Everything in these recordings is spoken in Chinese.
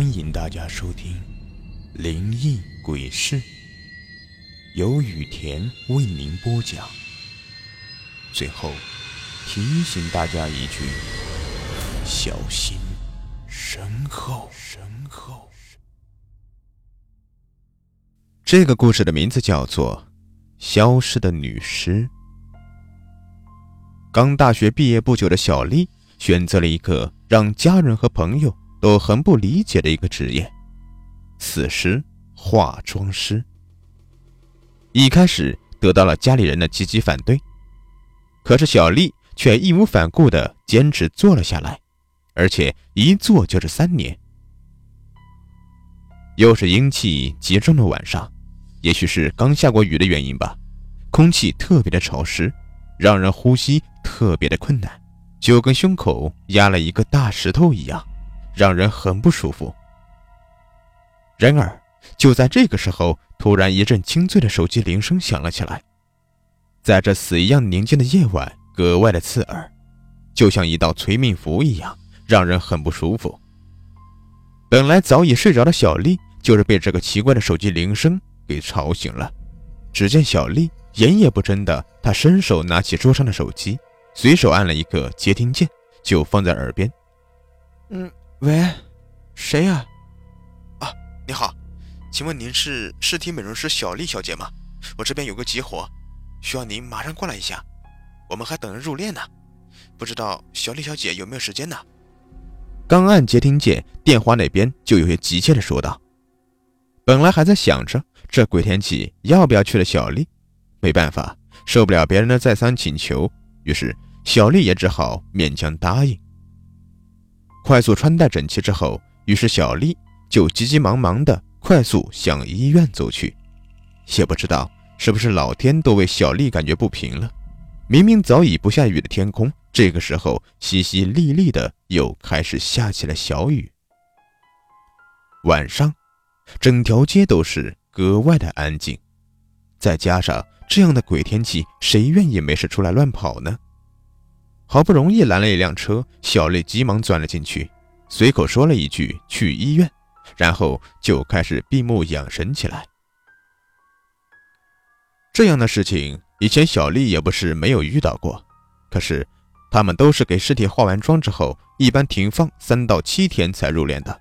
欢迎大家收听《灵异鬼事》，由雨田为您播讲。最后提醒大家一句：小心身后。身后。这个故事的名字叫做《消失的女尸》。刚大学毕业不久的小丽选择了一个让家人和朋友。都很不理解的一个职业，此时化妆师。一开始得到了家里人的积极反对，可是小丽却义无反顾地坚持做了下来，而且一做就是三年。又是阴气极重的晚上，也许是刚下过雨的原因吧，空气特别的潮湿，让人呼吸特别的困难，就跟胸口压了一个大石头一样。让人很不舒服。然而，就在这个时候，突然一阵清脆的手机铃声响了起来，在这死一样宁静的夜晚，格外的刺耳，就像一道催命符一样，让人很不舒服。本来早已睡着的小丽，就是被这个奇怪的手机铃声给吵醒了。只见小丽眼也不睁的，她伸手拿起桌上的手机，随手按了一个接听键，就放在耳边。嗯。喂，谁呀？啊，你好，请问您是尸体美容师小丽小姐吗？我这边有个急活，需要您马上过来一下。我们还等着入殓呢，不知道小丽小姐有没有时间呢？刚按接听键，电话那边就有些急切的说道。本来还在想着这鬼天气要不要去了小丽，没办法，受不了别人的再三请求，于是小丽也只好勉强答应。快速穿戴整齐之后，于是小丽就急急忙忙地快速向医院走去。也不知道是不是老天都为小丽感觉不平了，明明早已不下雨的天空，这个时候淅淅沥沥的又开始下起了小雨。晚上，整条街都是格外的安静，再加上这样的鬼天气，谁愿意没事出来乱跑呢？好不容易拦了一辆车，小丽急忙钻了进去，随口说了一句“去医院”，然后就开始闭目养神起来。这样的事情以前小丽也不是没有遇到过，可是他们都是给尸体化完妆之后，一般停放三到七天才入殓的。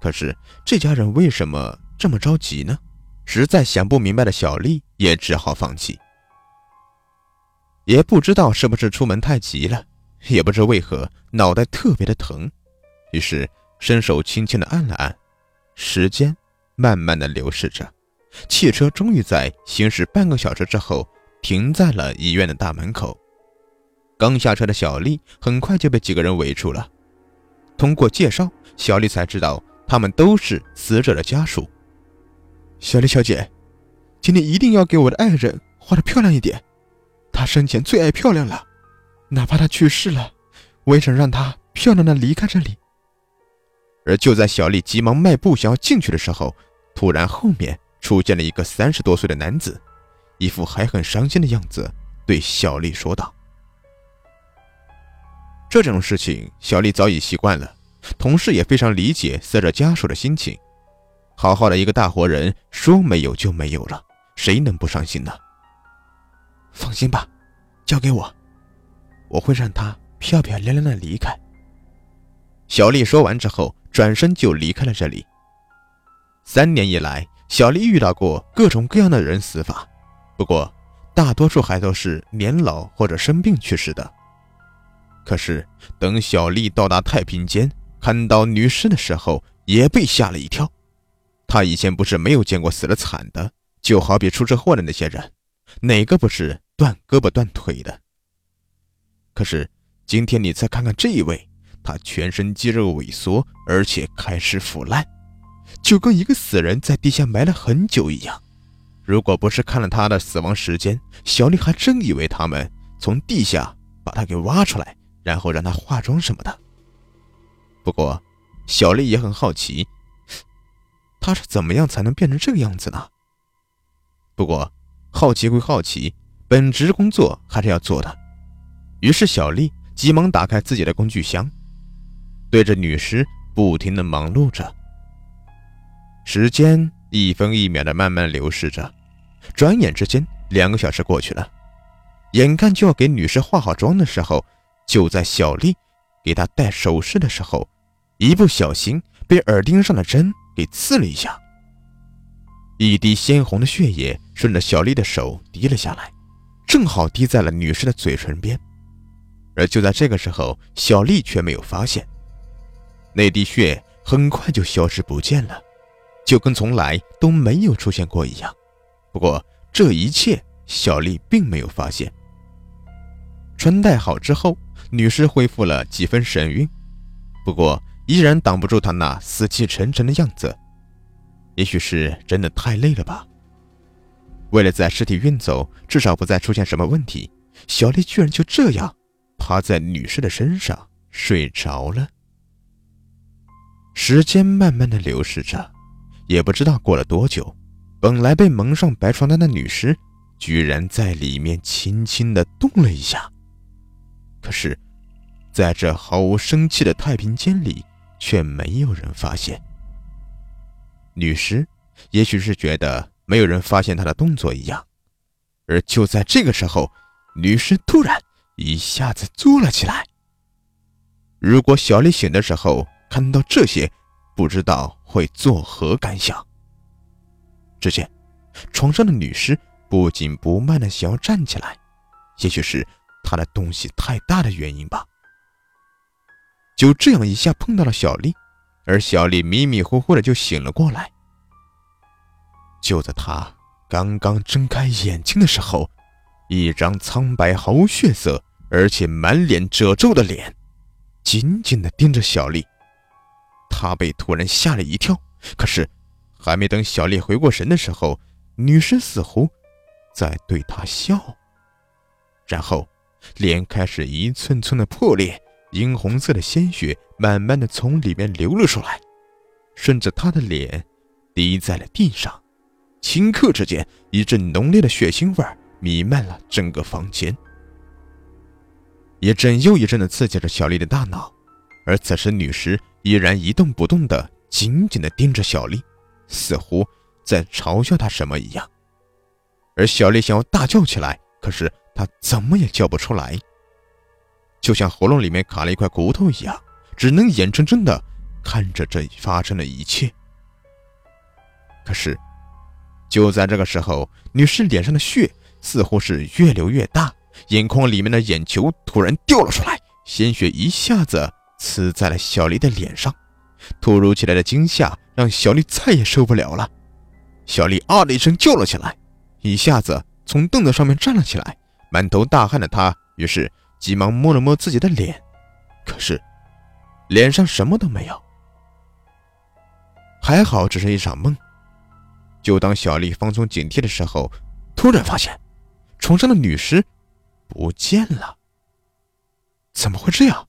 可是这家人为什么这么着急呢？实在想不明白的小丽也只好放弃。也不知道是不是出门太急了，也不知为何脑袋特别的疼，于是伸手轻轻的按了按，时间慢慢的流逝着，汽车终于在行驶半个小时之后停在了医院的大门口。刚下车的小丽很快就被几个人围住了。通过介绍，小丽才知道他们都是死者的家属。小丽小姐，今天一定要给我的爱人画的漂亮一点。他生前最爱漂亮了，哪怕他去世了，我也想让他漂亮的离开这里。而就在小丽急忙迈步想要进去的时候，突然后面出现了一个三十多岁的男子，一副还很伤心的样子，对小丽说道：“这种事情，小丽早已习惯了，同事也非常理解死者家属的心情。好好的一个大活人，说没有就没有了，谁能不伤心呢？”放心吧，交给我，我会让他漂漂亮亮的离开。小丽说完之后，转身就离开了这里。三年以来，小丽遇到过各种各样的人死法，不过大多数还都是年老或者生病去世的。可是等小丽到达太平间，看到女尸的时候，也被吓了一跳。她以前不是没有见过死的惨的，就好比出车祸的那些人，哪个不是？断胳膊断腿的。可是今天你再看看这一位，他全身肌肉萎缩，而且开始腐烂，就跟一个死人在地下埋了很久一样。如果不是看了他的死亡时间，小丽还真以为他们从地下把他给挖出来，然后让他化妆什么的。不过，小丽也很好奇，他是怎么样才能变成这个样子呢？不过，好奇归好奇。本职工作还是要做的，于是小丽急忙打开自己的工具箱，对着女尸不停的忙碌着，时间一分一秒的慢慢流逝着，转眼之间，两个小时过去了。眼看就要给女士化好妆的时候，就在小丽给她戴首饰的时候，一不小心被耳钉上的针给刺了一下，一滴鲜红的血液顺着小丽的手滴了下来，正好滴在了女士的嘴唇边。而就在这个时候，小丽却没有发现，那滴血很快就消失不见了，就跟从来都没有出现过一样。不过这一切，小丽并没有发现。穿戴好之后，女士恢复了几分神韵，不过依然挡不住她那死气沉沉的样子。也许是真的太累了吧。为了在尸体运走，至少不再出现什么问题，小丽居然就这样趴在女尸的身上睡着了。时间慢慢的流逝着，也不知道过了多久，本来被蒙上白床单的女尸，居然在里面轻轻的动了一下。可是，在这毫无生气的太平间里，却没有人发现。女尸也许是觉得没有人发现他的动作一样，而就在这个时候，女尸突然一下子坐了起来。如果小丽醒的时候看到这些，不知道会作何感想。只见床上的女尸不紧不慢的想要站起来，也许是。他的东西太大的原因吧，就这样一下碰到了小丽，而小丽迷迷糊糊的就醒了过来。就在他刚刚睁开眼睛的时候，一张苍白毫无血色，而且满脸褶皱的脸，紧紧的盯着小丽。他被突然吓了一跳，可是还没等小丽回过神的时候，女尸似乎在对他笑，然后。脸开始一寸寸的破裂，殷红色的鲜血慢慢的从里面流了出来，顺着他的脸滴在了地上。顷刻之间，一阵浓烈的血腥味弥漫了整个房间，一阵又一阵的刺激着小丽的大脑。而此时，女尸依然一动不动的紧紧的盯着小丽，似乎在嘲笑她什么一样。而小丽想要大叫起来，可是。她怎么也叫不出来，就像喉咙里面卡了一块骨头一样，只能眼睁睁的看着这发生的一切。可是，就在这个时候，女士脸上的血似乎是越流越大，眼眶里面的眼球突然掉了出来，鲜血一下子呲在了小丽的脸上。突如其来的惊吓让小丽再也受不了了，小丽啊的一声叫了起来，一下子从凳子上面站了起来。满头大汗的她，于是急忙摸了摸自己的脸，可是脸上什么都没有。还好只是一场梦。就当小丽放松警惕的时候，突然发现床上的女尸不见了。怎么会这样？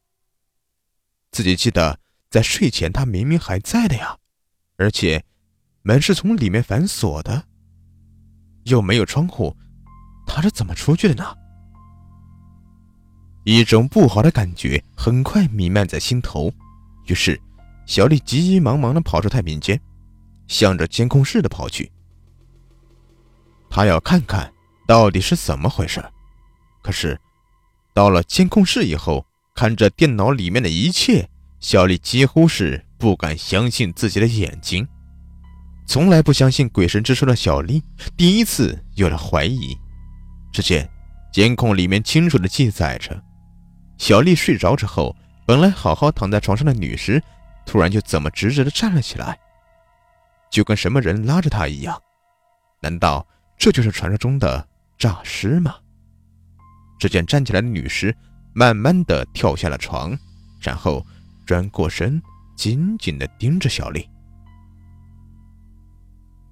自己记得在睡前她明明还在的呀，而且门是从里面反锁的，又没有窗户。她是怎么出去的呢？一种不好的感觉很快弥漫在心头，于是小丽急急忙忙的跑出太平间，向着监控室的跑去。他要看看到底是怎么回事。可是到了监控室以后，看着电脑里面的一切，小丽几乎是不敢相信自己的眼睛。从来不相信鬼神之说的小丽，第一次有了怀疑。只见监控里面清楚的记载着，小丽睡着之后，本来好好躺在床上的女尸，突然就怎么直直的站了起来，就跟什么人拉着他一样。难道这就是传说中的诈尸吗？只见站起来的女尸慢慢的跳下了床，然后转过身，紧紧的盯着小丽。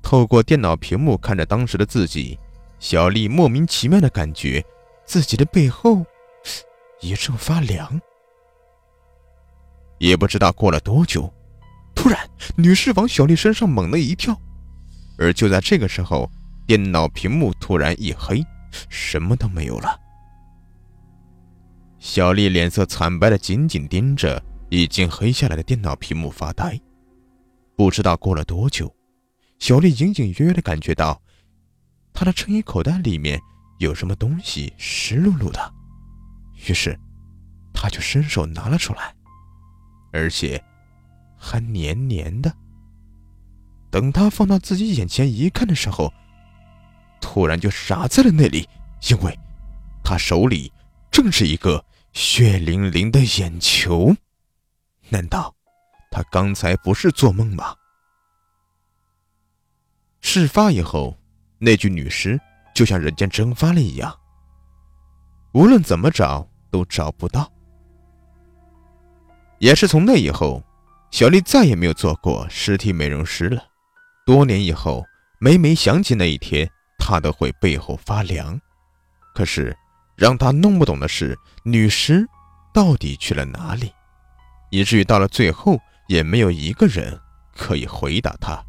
透过电脑屏幕看着当时的自己。小丽莫名其妙的感觉，自己的背后一阵发凉。也不知道过了多久，突然，女士往小丽身上猛地一跳，而就在这个时候，电脑屏幕突然一黑，什么都没有了。小丽脸色惨白的紧紧盯着已经黑下来的电脑屏幕发呆。不知道过了多久，小丽隐隐约约的感觉到，她的衬衣口袋里面有什么东西湿漉漉的，于是，她就伸手拿了出来，而且还黏黏的。等他放到自己眼前一看的时候，突然就傻在了那里，因为，他手里正是一个血淋淋的眼球。难道他刚才不是做梦吗？事发以后，那具女尸就像人间蒸发了一样，无论怎么找都找不到。也是从那以后，小丽再也没有做过尸体美容师了。多年以后，每每想起那一天，她都会背后发凉。可是，让她弄不懂的是，女尸到底去了哪里，以至于到了最后，也没有一个人可以回答她。